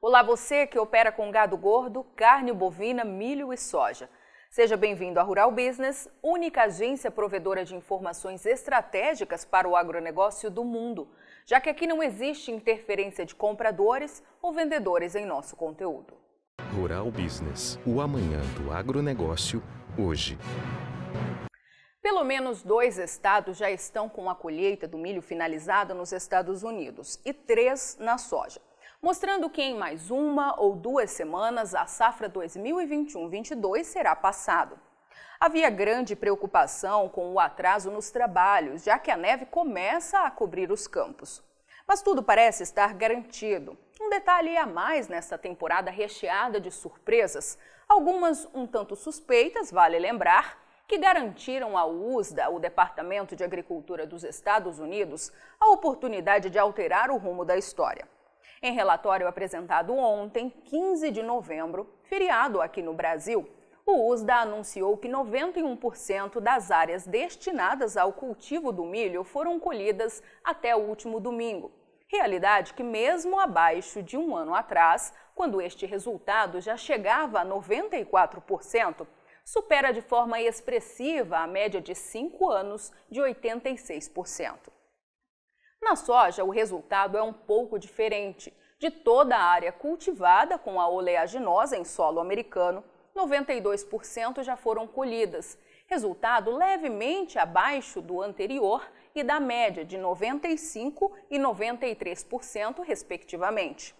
Olá, você que opera com gado gordo, carne bovina, milho e soja. Seja bem-vindo à Rural Business, única agência provedora de informações estratégicas para o agronegócio do mundo, já que aqui não existe interferência de compradores ou vendedores em nosso conteúdo. Rural Business, o amanhã do agronegócio, hoje. Pelo menos dois estados já estão com a colheita do milho finalizada nos Estados Unidos e três na soja mostrando que em mais uma ou duas semanas a safra 2021-22 será passado. Havia grande preocupação com o atraso nos trabalhos, já que a neve começa a cobrir os campos. Mas tudo parece estar garantido. Um detalhe a mais nesta temporada recheada de surpresas, algumas um tanto suspeitas, vale lembrar, que garantiram ao USDA, o Departamento de Agricultura dos Estados Unidos, a oportunidade de alterar o rumo da história. Em relatório apresentado ontem, 15 de novembro, feriado aqui no Brasil, o USDA anunciou que 91% das áreas destinadas ao cultivo do milho foram colhidas até o último domingo. Realidade que, mesmo abaixo de um ano atrás, quando este resultado já chegava a 94%, supera de forma expressiva a média de cinco anos de 86%. Na soja, o resultado é um pouco diferente. De toda a área cultivada com a oleaginosa em solo americano, 92% já foram colhidas, resultado levemente abaixo do anterior e da média de 95% e 93%, respectivamente.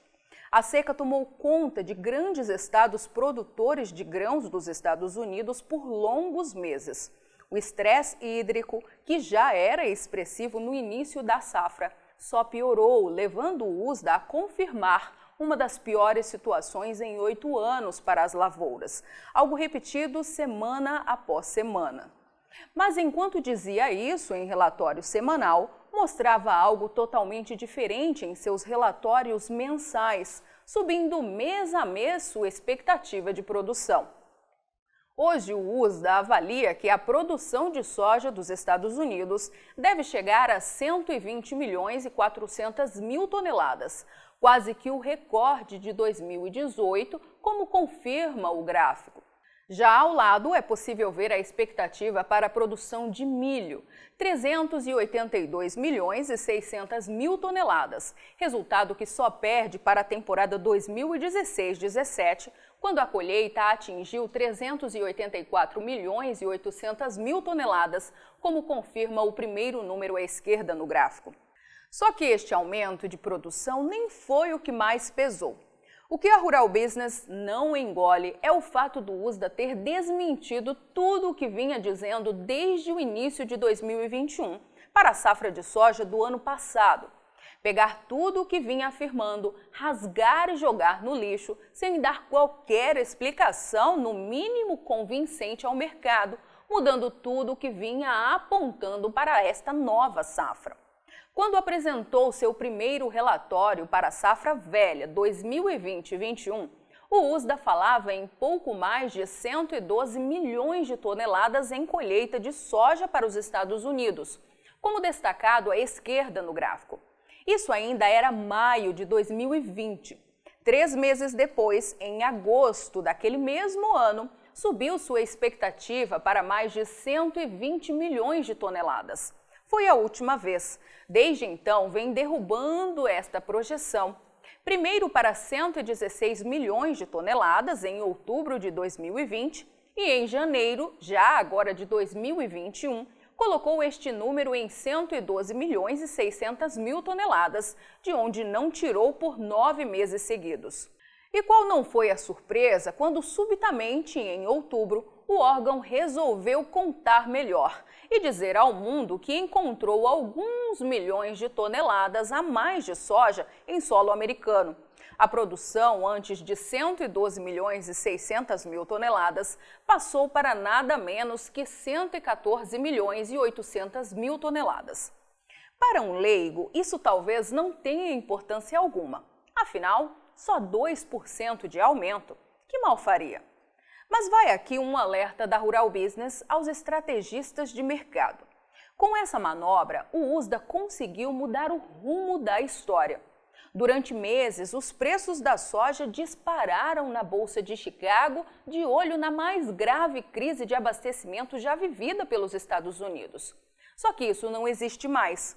A seca tomou conta de grandes estados produtores de grãos dos Estados Unidos por longos meses. O estresse hídrico, que já era expressivo no início da safra, só piorou, levando o USDA a confirmar uma das piores situações em oito anos para as lavouras, algo repetido semana após semana. Mas enquanto dizia isso em relatório semanal, mostrava algo totalmente diferente em seus relatórios mensais, subindo mês a mês sua expectativa de produção. Hoje, o USDA avalia que a produção de soja dos Estados Unidos deve chegar a 120 milhões e 400 mil toneladas, quase que o recorde de 2018, como confirma o gráfico. Já ao lado, é possível ver a expectativa para a produção de milho, 382 milhões e 600 mil toneladas, resultado que só perde para a temporada 2016-17, quando a colheita atingiu 384 milhões e 800 mil toneladas, como confirma o primeiro número à esquerda no gráfico. Só que este aumento de produção nem foi o que mais pesou. O que a Rural Business não engole é o fato do USDA ter desmentido tudo o que vinha dizendo desde o início de 2021 para a safra de soja do ano passado. Pegar tudo o que vinha afirmando, rasgar e jogar no lixo sem dar qualquer explicação, no mínimo convincente ao mercado, mudando tudo o que vinha apontando para esta nova safra. Quando apresentou seu primeiro relatório para a safra velha 2020-21, o USDA falava em pouco mais de 112 milhões de toneladas em colheita de soja para os Estados Unidos, como destacado à esquerda no gráfico. Isso ainda era maio de 2020. Três meses depois, em agosto daquele mesmo ano, subiu sua expectativa para mais de 120 milhões de toneladas foi a última vez. Desde então, vem derrubando esta projeção. Primeiro para 116 milhões de toneladas em outubro de 2020 e em janeiro, já agora de 2021, colocou este número em 112 milhões e 600 mil toneladas, de onde não tirou por nove meses seguidos. E qual não foi a surpresa quando, subitamente, em outubro, o órgão resolveu contar melhor e dizer ao mundo que encontrou alguns milhões de toneladas a mais de soja em solo americano. A produção, antes de 112 milhões e 600 mil toneladas, passou para nada menos que 114 milhões e 800 mil toneladas. Para um leigo, isso talvez não tenha importância alguma. Afinal, só 2% de aumento. Que mal faria? Mas vai aqui um alerta da Rural Business aos estrategistas de mercado. Com essa manobra, o USDA conseguiu mudar o rumo da história. Durante meses, os preços da soja dispararam na Bolsa de Chicago, de olho na mais grave crise de abastecimento já vivida pelos Estados Unidos. Só que isso não existe mais.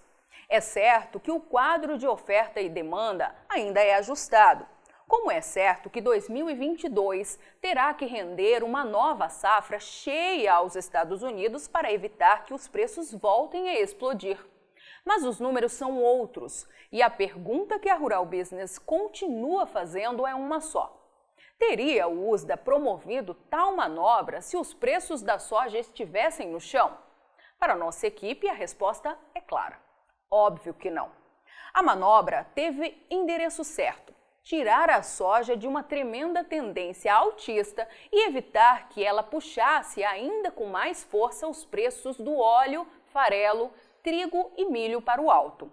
É certo que o quadro de oferta e demanda ainda é ajustado. Como é certo que 2022 terá que render uma nova safra cheia aos Estados Unidos para evitar que os preços voltem a explodir. Mas os números são outros e a pergunta que a Rural Business continua fazendo é uma só. Teria o USDA promovido tal manobra se os preços da soja estivessem no chão? Para nossa equipe, a resposta é clara. Óbvio que não. A manobra teve endereço certo: tirar a soja de uma tremenda tendência altista e evitar que ela puxasse ainda com mais força os preços do óleo, farelo, trigo e milho para o alto.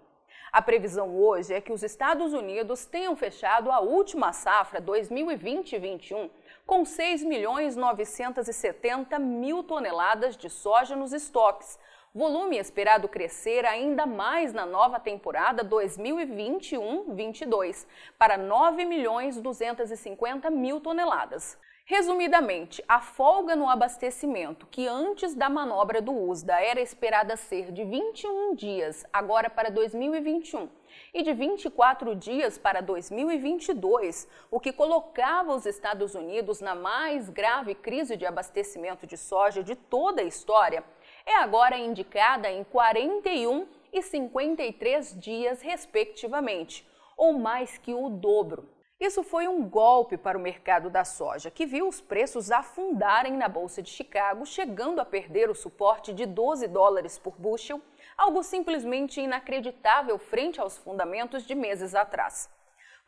A previsão hoje é que os Estados Unidos tenham fechado a última safra 2020-21 com 6 milhões 970 mil toneladas de soja nos estoques, volume esperado crescer ainda mais na nova temporada 2021-22 para 9 milhões 250 mil toneladas. Resumidamente, a folga no abastecimento, que antes da manobra do USDA era esperada ser de 21 dias, agora para 2021, e de 24 dias para 2022, o que colocava os Estados Unidos na mais grave crise de abastecimento de soja de toda a história, é agora indicada em 41 e 53 dias, respectivamente, ou mais que o dobro. Isso foi um golpe para o mercado da soja, que viu os preços afundarem na Bolsa de Chicago, chegando a perder o suporte de 12 dólares por bushel, algo simplesmente inacreditável frente aos fundamentos de meses atrás.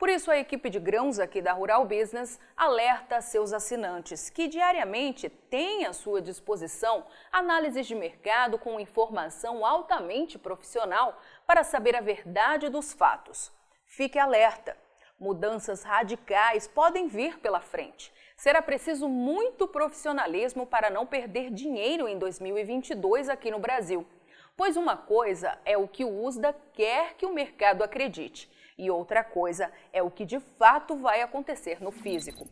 Por isso, a equipe de grãos aqui da Rural Business alerta seus assinantes que diariamente têm à sua disposição análises de mercado com informação altamente profissional para saber a verdade dos fatos. Fique alerta! Mudanças radicais podem vir pela frente. Será preciso muito profissionalismo para não perder dinheiro em 2022 aqui no Brasil. Pois uma coisa é o que o USDA quer que o mercado acredite, e outra coisa é o que de fato vai acontecer no físico.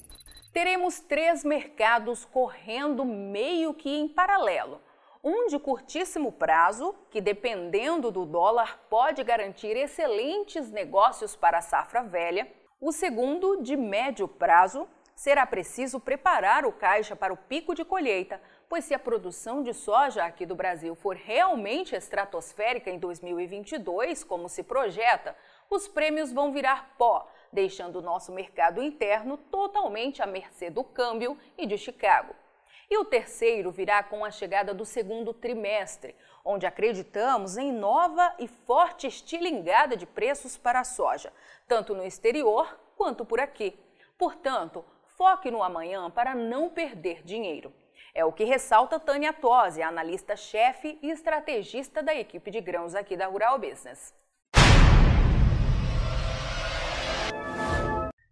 Teremos três mercados correndo meio que em paralelo. Um de curtíssimo prazo, que dependendo do dólar pode garantir excelentes negócios para a safra velha, o segundo, de médio prazo, será preciso preparar o caixa para o pico de colheita, pois se a produção de soja aqui do Brasil for realmente estratosférica em 2022, como se projeta, os prêmios vão virar pó, deixando o nosso mercado interno totalmente à mercê do câmbio e de Chicago. E o terceiro virá com a chegada do segundo trimestre, onde acreditamos em nova e forte estilingada de preços para a soja, tanto no exterior quanto por aqui. Portanto, foque no amanhã para não perder dinheiro. É o que ressalta Tânia Tosi, analista-chefe e estrategista da equipe de grãos aqui da Rural Business.